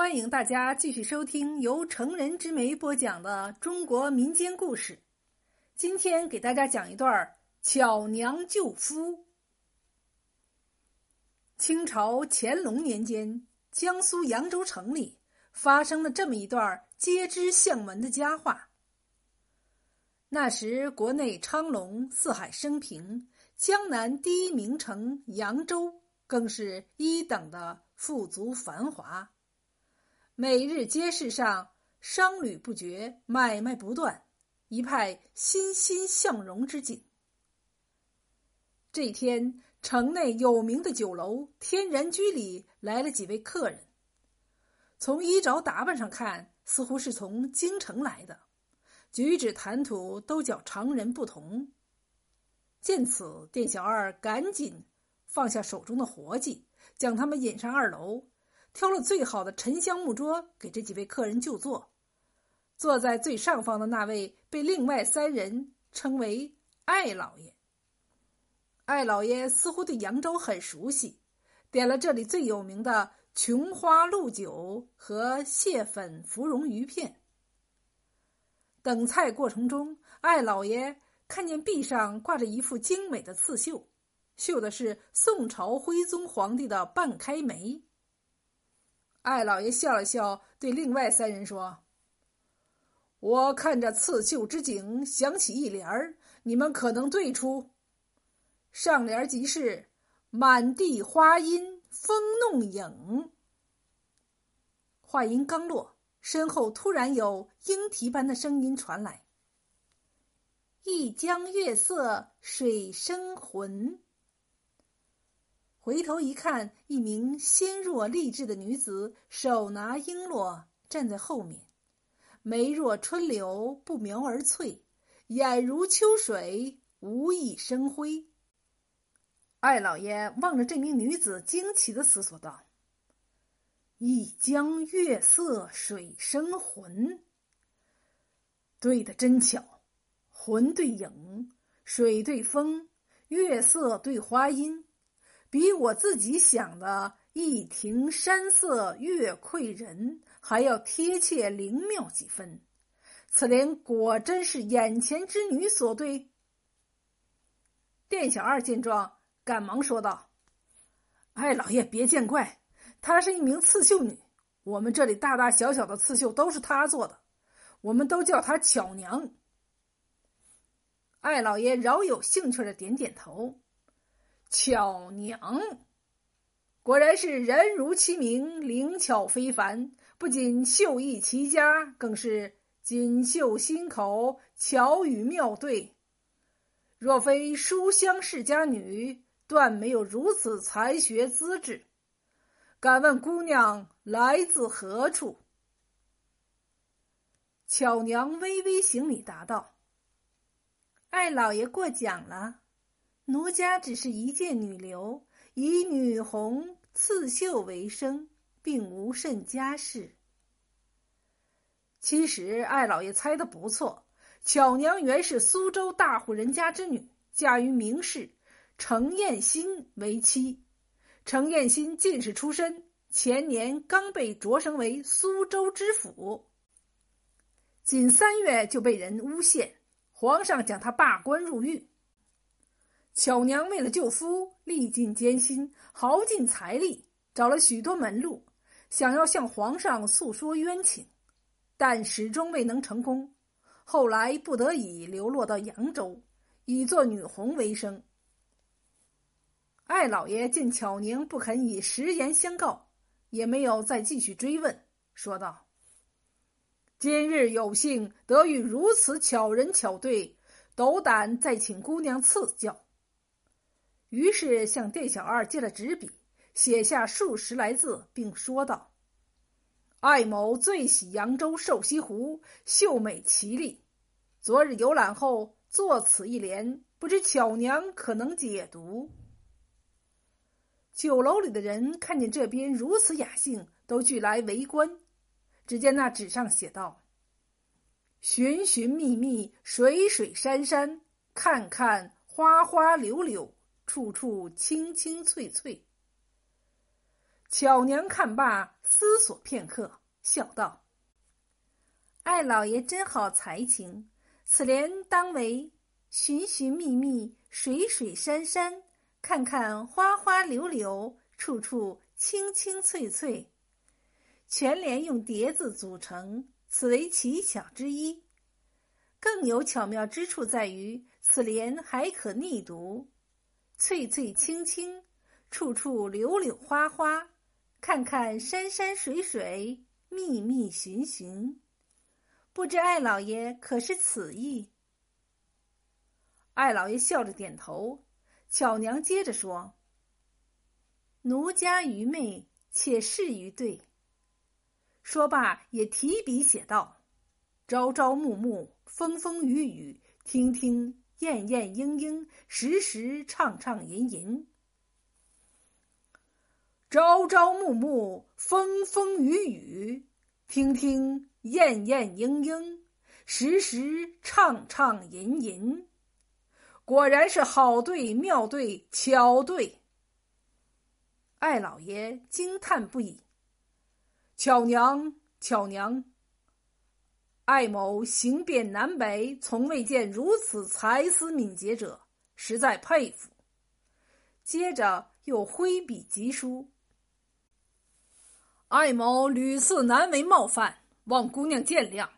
欢迎大家继续收听由成人之美播讲的中国民间故事。今天给大家讲一段巧娘救夫。清朝乾隆年间，江苏扬州城里发生了这么一段皆知巷闻的佳话。那时国内昌隆，四海升平，江南第一名城扬州更是一等的富足繁华。每日街市上商旅不绝，买卖不断，一派欣欣向荣之景。这天，城内有名的酒楼天然居里来了几位客人。从衣着打扮上看，似乎是从京城来的，举止谈吐都较常人不同。见此，店小二赶紧放下手中的活计，将他们引上二楼。挑了最好的沉香木桌给这几位客人就坐，坐在最上方的那位被另外三人称为艾老爷。艾老爷似乎对扬州很熟悉，点了这里最有名的琼花鹿酒和蟹粉芙蓉鱼片。等菜过程中，艾老爷看见壁上挂着一副精美的刺绣，绣的是宋朝徽宗皇帝的半开眉。艾老爷笑了笑，对另外三人说：“我看着刺绣之景，想起一联儿，你们可能对出。上联即是‘满地花阴风弄影’。”话音刚落，身后突然有莺啼般的声音传来：“一江月色水生魂。”回头一看，一名纤弱丽质的女子手拿璎珞站在后面，眉若春柳，不描而翠，眼如秋水，无意生辉。艾老爷望着这名女子，惊奇的思索道：“一江月色水生魂，对的真巧，魂对影，水对风，月色对花音。”比我自己想的“一庭山色月窥人”还要贴切灵妙几分。此联果真是眼前之女所对。店小二见状，赶忙说道：“哎，老爷别见怪，她是一名刺绣女，我们这里大大小小的刺绣都是她做的，我们都叫她巧娘。”艾老爷饶有兴趣的点点头。巧娘，果然是人如其名，灵巧非凡。不仅绣艺奇佳，更是锦绣心口，巧语妙对。若非书香世家女，断没有如此才学资质。敢问姑娘来自何处？巧娘微微行礼，答道：“艾老爷过奖了。”奴家只是一介女流，以女红刺绣为生，并无甚家世。其实艾老爷猜的不错，巧娘原是苏州大户人家之女，嫁于名士程燕新为妻。程燕新进士出身，前年刚被擢升为苏州知府，仅三月就被人诬陷，皇上将他罢官入狱。巧娘为了救夫，历尽艰辛，耗尽财力，找了许多门路，想要向皇上诉说冤情，但始终未能成功。后来不得已流落到扬州，以做女红为生。艾老爷见巧娘不肯以实言相告，也没有再继续追问，说道：“今日有幸得遇如此巧人巧对，斗胆再请姑娘赐教。”于是向店小二借了纸笔，写下数十来字，并说道：“艾某最喜扬州瘦西湖，秀美奇丽。昨日游览后，作此一联，不知巧娘可能解读？”酒楼里的人看见这边如此雅兴，都聚来围观。只见那纸上写道：“寻寻觅觅，水水山山，看看花花柳柳。”处处青青翠翠。巧娘看罢，思索片刻，笑道：“艾老爷真好才情，此联当为‘寻寻觅觅，水水山山，看看花花柳柳，处处青青翠翠’。全联用叠字组成，此为奇巧之一。更有巧妙之处在于，此联还可逆读：‘翠翠青青，处处柳柳花花。’”看看山山水水，密密寻寻，不知艾老爷可是此意？艾老爷笑着点头。巧娘接着说：“奴家愚昧，且试于对。”说罢，也提笔写道：“朝朝暮暮，风风雨雨，听听燕燕莺莺，时时唱唱吟吟。”朝朝暮暮，风风雨雨，听听燕燕莺莺，时时唱唱吟吟。果然是好对，妙对，巧对。艾老爷惊叹不已。巧娘，巧娘，艾某行遍南北，从未见如此才思敏捷者，实在佩服。接着又挥笔疾书。艾某屡次难为冒犯，望姑娘见谅。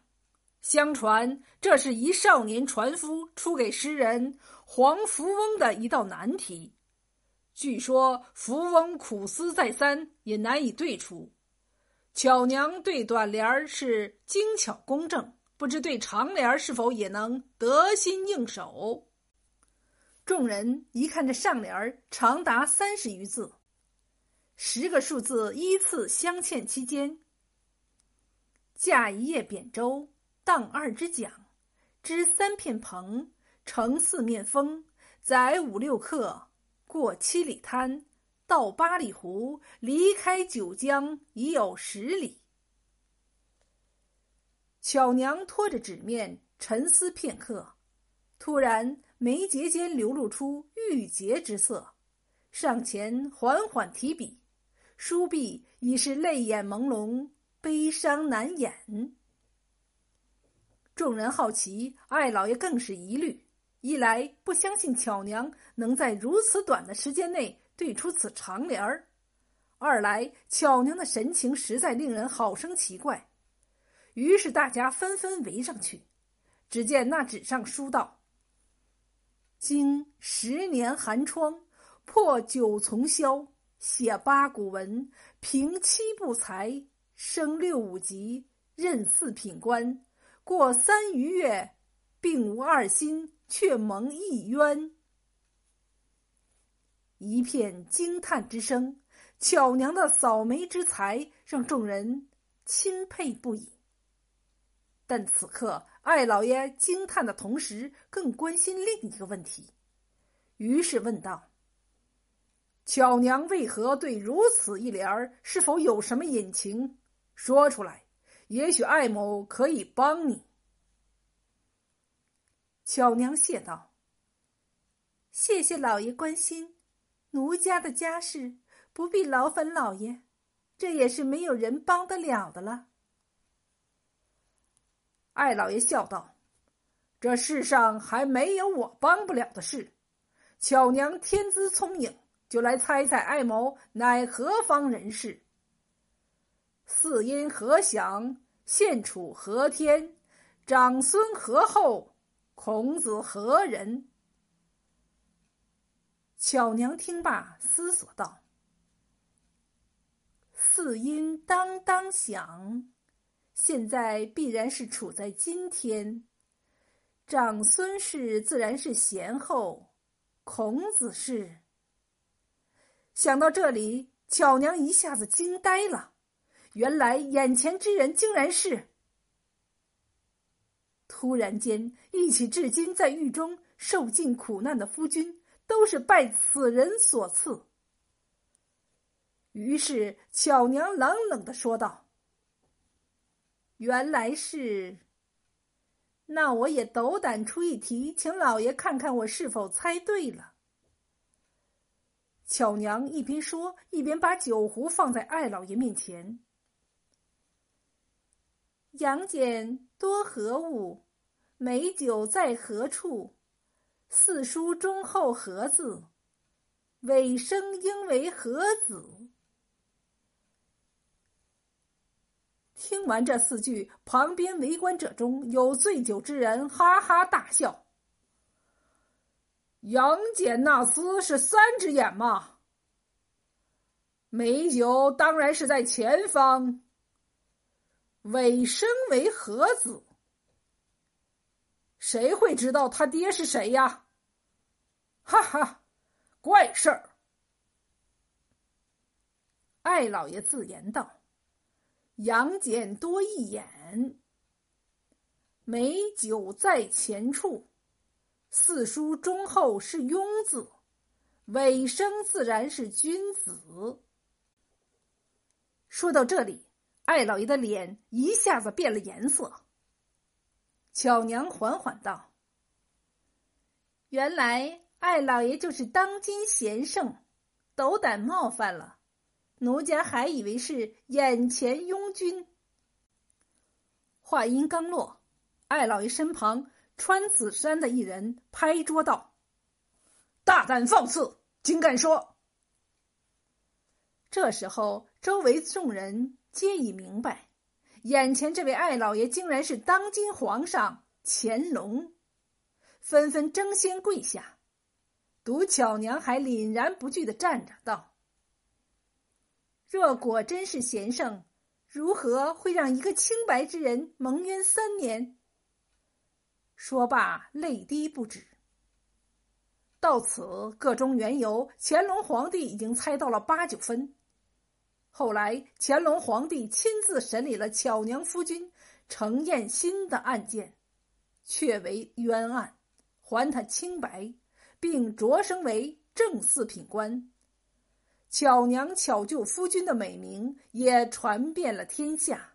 相传这是一少年船夫出给诗人黄福翁的一道难题，据说福翁苦思再三也难以对出。巧娘对短联儿是精巧工正，不知对长联儿是否也能得心应手？众人一看这上联儿长达三十余字。十个数字依次镶嵌其间。驾一叶扁舟，荡二只桨，支三片篷，乘四面风，载五六客，过七里滩，到八里湖，离开九江已有十里。巧娘拖着纸面沉思片刻，突然眉睫间流露出郁结之色，上前缓缓提笔。书毕已是泪眼朦胧，悲伤难掩。众人好奇，艾老爷更是疑虑：一来不相信巧娘能在如此短的时间内对出此长联儿；二来巧娘的神情实在令人好生奇怪。于是大家纷纷围上去。只见那纸上书道：“经十年寒窗，破九重霄。”写八股文，凭七步才，升六五级，任四品官，过三余月，并无二心，却蒙一冤。一片惊叹之声，巧娘的扫眉之才让众人钦佩不已。但此刻，艾老爷惊叹的同时，更关心另一个问题，于是问道。巧娘为何对如此一联儿？是否有什么隐情？说出来，也许艾某可以帮你。巧娘谢道：“谢谢老爷关心，奴家的家事不必劳烦老爷，这也是没有人帮得了的了。”艾老爷笑道：“这世上还没有我帮不了的事。巧娘天资聪颖。”就来猜猜，艾某乃何方人士？四音何响？现处何天？长孙何后？孔子何人？巧娘听罢，思索道：“四音当当响，现在必然是处在今天。长孙氏自然是贤后，孔子是。”想到这里，巧娘一下子惊呆了。原来眼前之人竟然是……突然间一起至今在狱中受尽苦难的夫君，都是拜此人所赐。于是巧娘冷冷的说道：“原来是……那我也斗胆出一题，请老爷看看我是否猜对了。”巧娘一边说，一边把酒壶放在艾老爷面前。杨戬多何物？美酒在何处？四书中后何字？尾生应为何子？听完这四句，旁边围观者中有醉酒之人哈哈大笑。杨戬那厮是三只眼吗？美酒当然是在前方。尾生为何子？谁会知道他爹是谁呀？哈哈，怪事儿！艾老爷自言道：“杨戬多一眼，美酒在前处。”四书中后是庸字，尾生自然是君子。说到这里，艾老爷的脸一下子变了颜色。巧娘缓缓道：“原来艾老爷就是当今贤圣，斗胆冒犯了，奴家还以为是眼前庸君。”话音刚落，艾老爷身旁。穿紫衫的一人拍桌道：“大胆放肆，竟敢说！”这时候，周围众人皆已明白，眼前这位艾老爷竟然是当今皇上乾隆，纷纷争先跪下。独巧娘还凛然不惧的站着，道：“若果真是贤圣，如何会让一个清白之人蒙冤三年？”说罢，泪滴不止。到此，个中缘由，乾隆皇帝已经猜到了八九分。后来，乾隆皇帝亲自审理了巧娘夫君程燕新的案件，确为冤案，还他清白，并擢升为正四品官。巧娘巧救夫君的美名也传遍了天下。